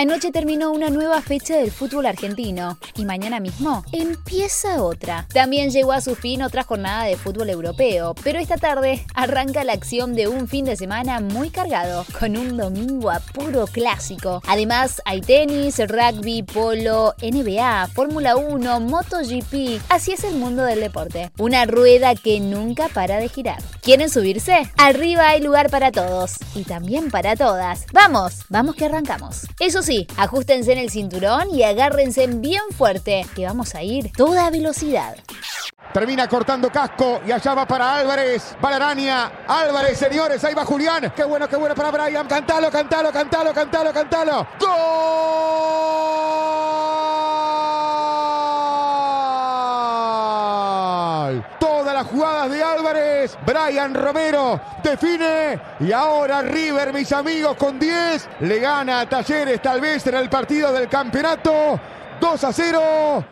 Anoche terminó una nueva fecha del fútbol argentino y mañana mismo empieza otra. También llegó a su fin otra jornada de fútbol europeo, pero esta tarde arranca la acción de un fin de semana muy cargado, con un domingo a puro clásico. Además hay tenis, rugby, polo, NBA, Fórmula 1, MotoGP. Así es el mundo del deporte. Una rueda que nunca para de girar. ¿Quieren subirse? Arriba hay lugar para todos y también para todas. Vamos, vamos que arrancamos. Eso sí, ajustense en el cinturón y agárrense bien fuerte, que vamos a ir toda velocidad. Termina cortando casco y allá va para Álvarez. Va Álvarez, señores, ahí va Julián. Qué bueno, qué bueno para Brian. Cantalo, cantalo, cantalo, cantalo, cantalo. ¡Gol! Todas las jugadas de Álvarez. Brian Romero define. Y ahora River, mis amigos, con 10. Le gana a Talleres, tal vez en el partido del campeonato. 2 a 0.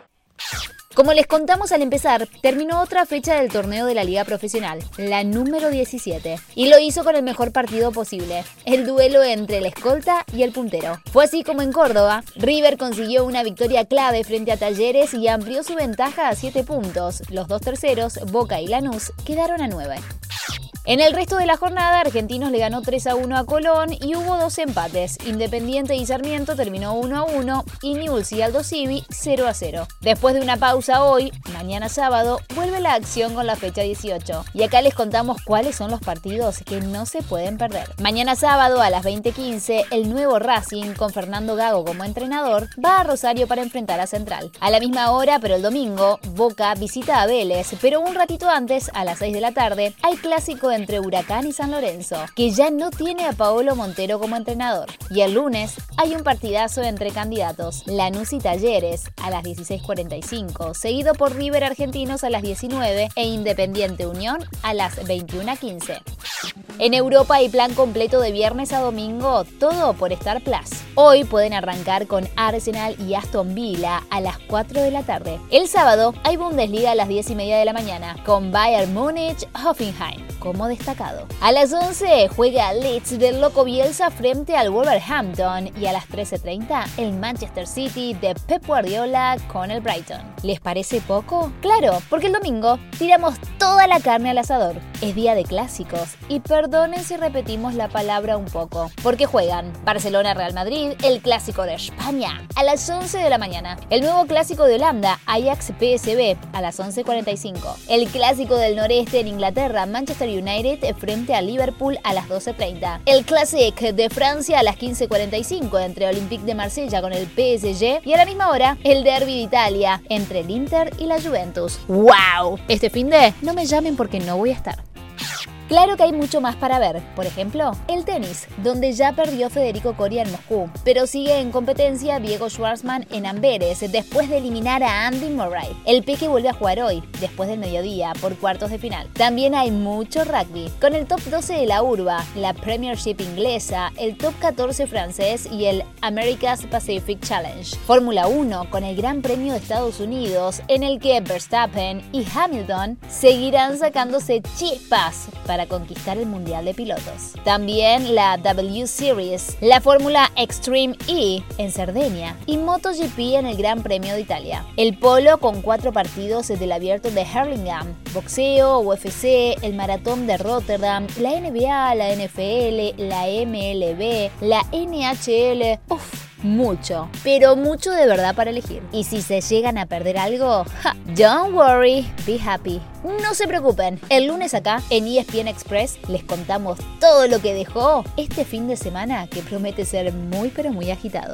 Como les contamos al empezar, terminó otra fecha del torneo de la Liga Profesional, la número 17, y lo hizo con el mejor partido posible, el duelo entre el escolta y el puntero. Fue así como en Córdoba, River consiguió una victoria clave frente a Talleres y amplió su ventaja a 7 puntos. Los dos terceros, Boca y Lanús, quedaron a 9. En el resto de la jornada, Argentinos le ganó 3 a 1 a Colón y hubo dos empates. Independiente y Sarmiento terminó 1 a 1 y Newell's y Aldo Civi 0 a 0. Después de una pausa hoy, mañana sábado, vuelve la acción con la fecha 18. Y acá les contamos cuáles son los partidos que no se pueden perder. Mañana sábado a las 20:15, el nuevo Racing, con Fernando Gago como entrenador, va a Rosario para enfrentar a Central. A la misma hora, pero el domingo, Boca visita a Vélez, pero un ratito antes, a las 6 de la tarde, hay clásico de entre Huracán y San Lorenzo, que ya no tiene a Paolo Montero como entrenador. Y el lunes hay un partidazo entre candidatos, Lanús y Talleres, a las 16.45, seguido por River Argentinos a las 19 e Independiente Unión a las 21.15. En Europa hay plan completo de viernes a domingo, todo por Star Plus. Hoy pueden arrancar con Arsenal y Aston Villa a las 4 de la tarde. El sábado hay Bundesliga a las 10 y media de la mañana con Bayern Múnich, Hoffenheim como destacado. A las 11 juega Leeds del Loco Bielsa frente al Wolverhampton y a las 13.30 el Manchester City de Pep Guardiola con el Brighton. ¿Les parece poco? Claro, porque el domingo tiramos toda la carne al asador. Es día de clásicos y perdonen si repetimos la palabra un poco, porque juegan Barcelona-Real Madrid, el clásico de España, a las 11 de la mañana, el nuevo clásico de Holanda, Ajax-PSB, a las 11.45, el clásico del noreste en Inglaterra, Manchester United frente a Liverpool a las 12.30. El Classic de Francia a las 15.45 entre Olympique de Marsella con el PSG y a la misma hora el Derby de Italia entre el Inter y la Juventus. ¡Wow! Este fin de no me llamen porque no voy a estar. Claro que hay mucho más para ver, por ejemplo, el tenis, donde ya perdió Federico Coria en Moscú, pero sigue en competencia Diego Schwartzman en Amberes después de eliminar a Andy Murray. El Peque vuelve a jugar hoy, después del mediodía, por cuartos de final. También hay mucho rugby, con el top 12 de la urba, la Premiership inglesa, el top 14 francés y el America's Pacific Challenge. Fórmula 1 con el Gran Premio de Estados Unidos, en el que Verstappen y Hamilton seguirán sacándose chispas para conquistar el Mundial de Pilotos. También la W Series, la Fórmula Extreme E en Cerdeña y MotoGP en el Gran Premio de Italia. El polo con cuatro partidos del abierto de Hurlingham, boxeo, UFC, el maratón de Rotterdam, la NBA, la NFL, la MLB, la NHL. Uf, mucho, pero mucho de verdad para elegir. Y si se llegan a perder algo, don't worry, be happy. No se preocupen, el lunes acá en ESPN Express les contamos todo lo que dejó este fin de semana que promete ser muy pero muy agitado.